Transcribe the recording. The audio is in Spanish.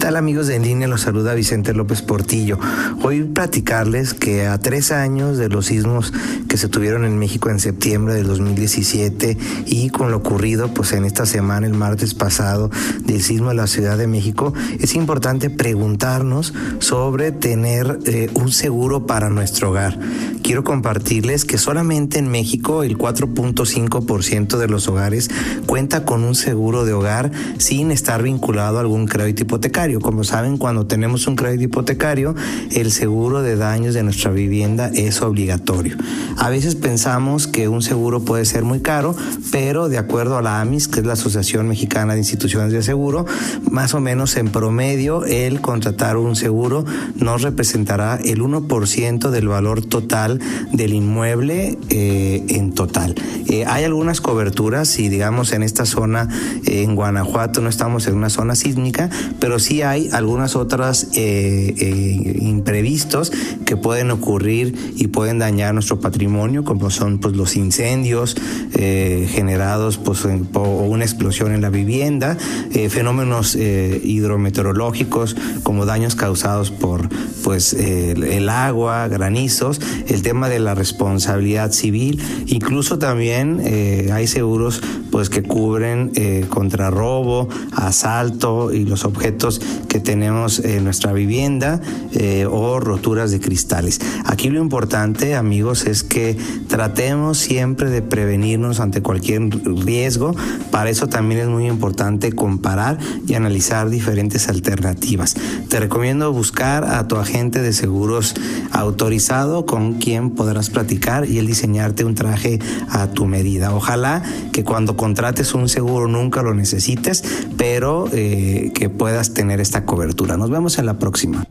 Tal amigos de En Línea? Los saluda Vicente López Portillo. Hoy platicarles que a tres años de los sismos que se tuvieron en México en septiembre del 2017 y con lo ocurrido pues en esta semana, el martes pasado, del sismo de la Ciudad de México, es importante preguntarnos sobre tener eh, un seguro para nuestro hogar. Quiero compartirles que solamente en México el 4.5% de los hogares cuenta con un seguro de hogar sin estar vinculado a algún crédito hipotecario como saben, cuando tenemos un crédito hipotecario, el seguro de daños de nuestra vivienda es obligatorio. A veces pensamos que un seguro puede ser muy caro, pero de acuerdo a la AMIS, que es la Asociación Mexicana de Instituciones de Seguro, más o menos en promedio el contratar un seguro nos representará el 1% del valor total del inmueble eh, en total. Eh, hay algunas coberturas, si digamos en esta zona, en Guanajuato, no estamos en una zona sísmica, pero sí hay algunas otras eh, eh, imprevistos que pueden ocurrir y pueden dañar nuestro patrimonio, como son pues, los incendios eh, generados pues, por una explosión en la vivienda, fenómenos hidrometeorológicos como daños causados por pues, el agua, granizos, el tema de la responsabilidad civil, incluso también hay seguros pues, que cubren contra robo, asalto y los objetos que tenemos en nuestra vivienda eh, o roturas de cristales. Aquí lo importante, amigos, es que tratemos siempre de prevenirnos ante cualquier riesgo. Para eso también es muy importante comparar y analizar diferentes alternativas. Te recomiendo buscar a tu agente de seguros autorizado con quien podrás platicar y él diseñarte un traje a tu medida. Ojalá que cuando contrates un seguro nunca lo necesites, pero eh, que puedas tener esta cobertura. Nos vemos en la próxima.